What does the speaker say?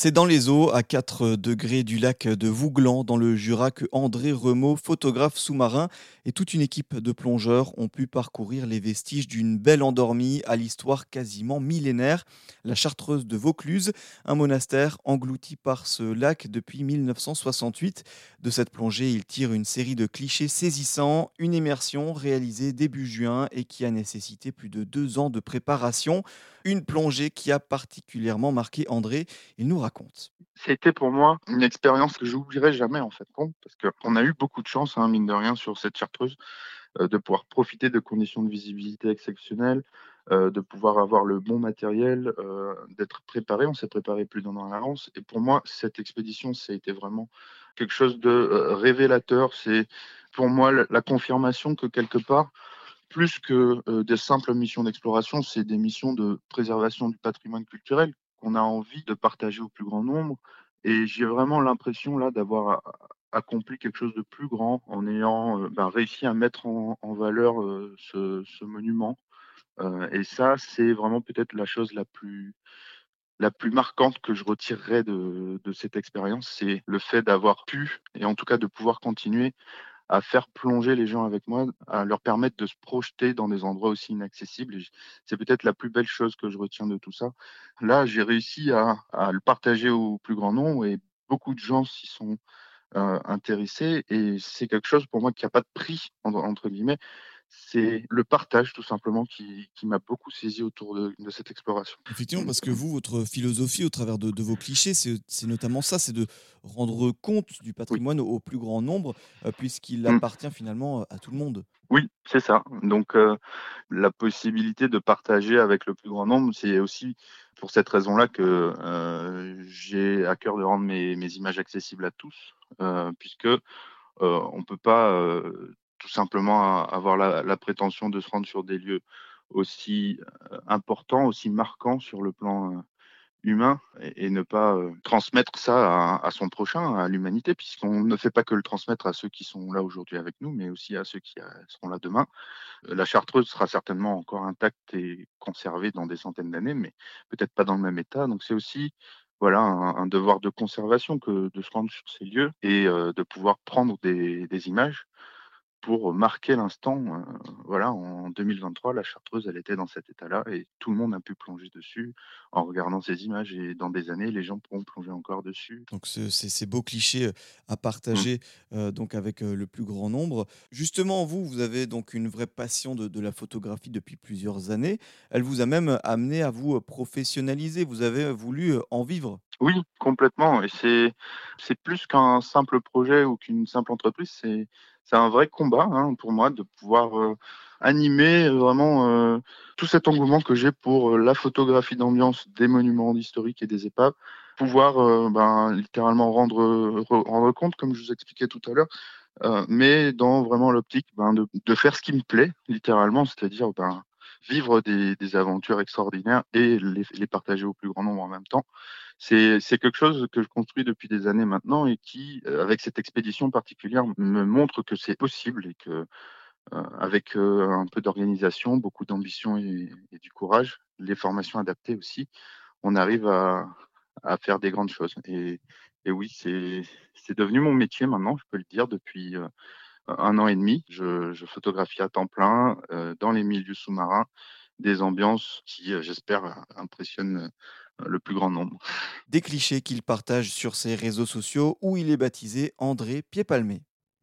C'est dans les eaux, à 4 degrés du lac de Vouglan, dans le Jura, que André Remaud, photographe sous-marin, et toute une équipe de plongeurs ont pu parcourir les vestiges d'une belle endormie à l'histoire quasiment millénaire, la Chartreuse de Vaucluse, un monastère englouti par ce lac depuis 1968. De cette plongée, il tire une série de clichés saisissants, une immersion réalisée début juin et qui a nécessité plus de deux ans de préparation. Une plongée qui a particulièrement marqué André. Il nous C'était pour moi une expérience que je n'oublierai jamais en fait, parce qu'on a eu beaucoup de chance, hein, mine de rien, sur cette chartreuse, euh, de pouvoir profiter de conditions de visibilité exceptionnelles, euh, de pouvoir avoir le bon matériel, euh, d'être préparé. On s'est préparé plus d'un an à l'avance. Et pour moi, cette expédition, ça a été vraiment quelque chose de révélateur. C'est pour moi la confirmation que quelque part, plus que des simples missions d'exploration, c'est des missions de préservation du patrimoine culturel qu'on a envie de partager au plus grand nombre. Et j'ai vraiment l'impression là d'avoir accompli quelque chose de plus grand en ayant euh, ben, réussi à mettre en, valeur euh, ce, monument. et ça, c'est vraiment peut-être la chose la plus, la plus marquante que je retirerais de, de cette expérience, c'est le fait d'avoir pu, et en tout cas de pouvoir continuer à faire plonger les gens avec moi, à leur permettre de se projeter dans des endroits aussi inaccessibles. C'est peut-être la plus belle chose que je retiens de tout ça. Là, j'ai réussi à, le partager au plus grand nombre et beaucoup de gens s'y sont euh, intéressés. Et c'est quelque chose pour moi qui n'a pas de prix, entre guillemets c'est le partage tout simplement qui, m'a beaucoup saisi autour de, cette exploration. Effectivement, parce que vous, votre philosophie au travers de, vos clichés, c'est notamment ça, c'est de rendre compte du patrimoine au, plus grand nombre, euh, puisqu'il mmh. appartient finalement à tout le monde. Oui, c'est ça. Donc euh, la possibilité de partager avec le plus grand nombre, c'est aussi pour cette raison-là que euh, j'ai à cœur de rendre mes, images accessibles à tous, puisque on ne peut pas tout simplement avoir la, prétention de se rendre sur des lieux aussi euh, importants, aussi marquants sur le plan euh, humain et, ne pas euh, transmettre ça à, son prochain, à l'humanité, puisqu'on ne fait pas que le transmettre à ceux qui sont là aujourd'hui avec nous, mais aussi à ceux qui seront là demain. La chartreuse sera certainement encore intacte et conservée dans des centaines d'années, mais peut-être pas dans le même état. Donc c'est aussi voilà un, devoir de conservation que de se rendre sur ces lieux et de pouvoir prendre des images pour marquer l'instant. Euh, voilà, en 2023, la Chartreuse, elle était dans cet état-là et tout le monde a pu plonger dessus en regardant ces images. Et dans des années, les gens pourront plonger encore dessus. Donc, c'est ces beaux clichés euh, à partager mmh. euh, donc avec le plus grand nombre. Justement, vous, vous avez donc une vraie passion de, de, la photographie depuis plusieurs années. Elle vous a même amené à vous professionnaliser. Vous avez voulu en vivre. Oui, complètement. Et c'est c'est plus qu'un simple projet ou qu'une simple entreprise. C'est c'est un vrai combat hein, pour moi de pouvoir euh, animer vraiment euh, tout cet engouement que j'ai pour euh, la photographie d'ambiance des monuments historiques et des épaves, pouvoir ben, littéralement rendre, rendre compte, comme je vous expliquais tout à l'heure, mais dans vraiment l'optique ben, de, de, faire ce qui me plaît, littéralement, c'est-à-dire ben, vivre des, aventures extraordinaires et les, partager au plus grand nombre en même temps. C'est quelque chose que je construis depuis des années maintenant et qui, euh, avec cette expédition particulière, me montre que c'est possible et que, euh, avec euh, un peu d'organisation, beaucoup d'ambition et, et, du courage, les formations adaptées aussi, on arrive à, à faire des grandes choses. Et, et oui, c'est devenu mon métier maintenant, je peux le dire, depuis un an et demi. Je, photographie à temps plein euh, dans les milieux sous-marins des ambiances qui, euh, j'espère, impressionnent euh, le plus grand nombre. Des clichés qu'il partage sur ses réseaux sociaux où il est baptisé André Pied-Palmé.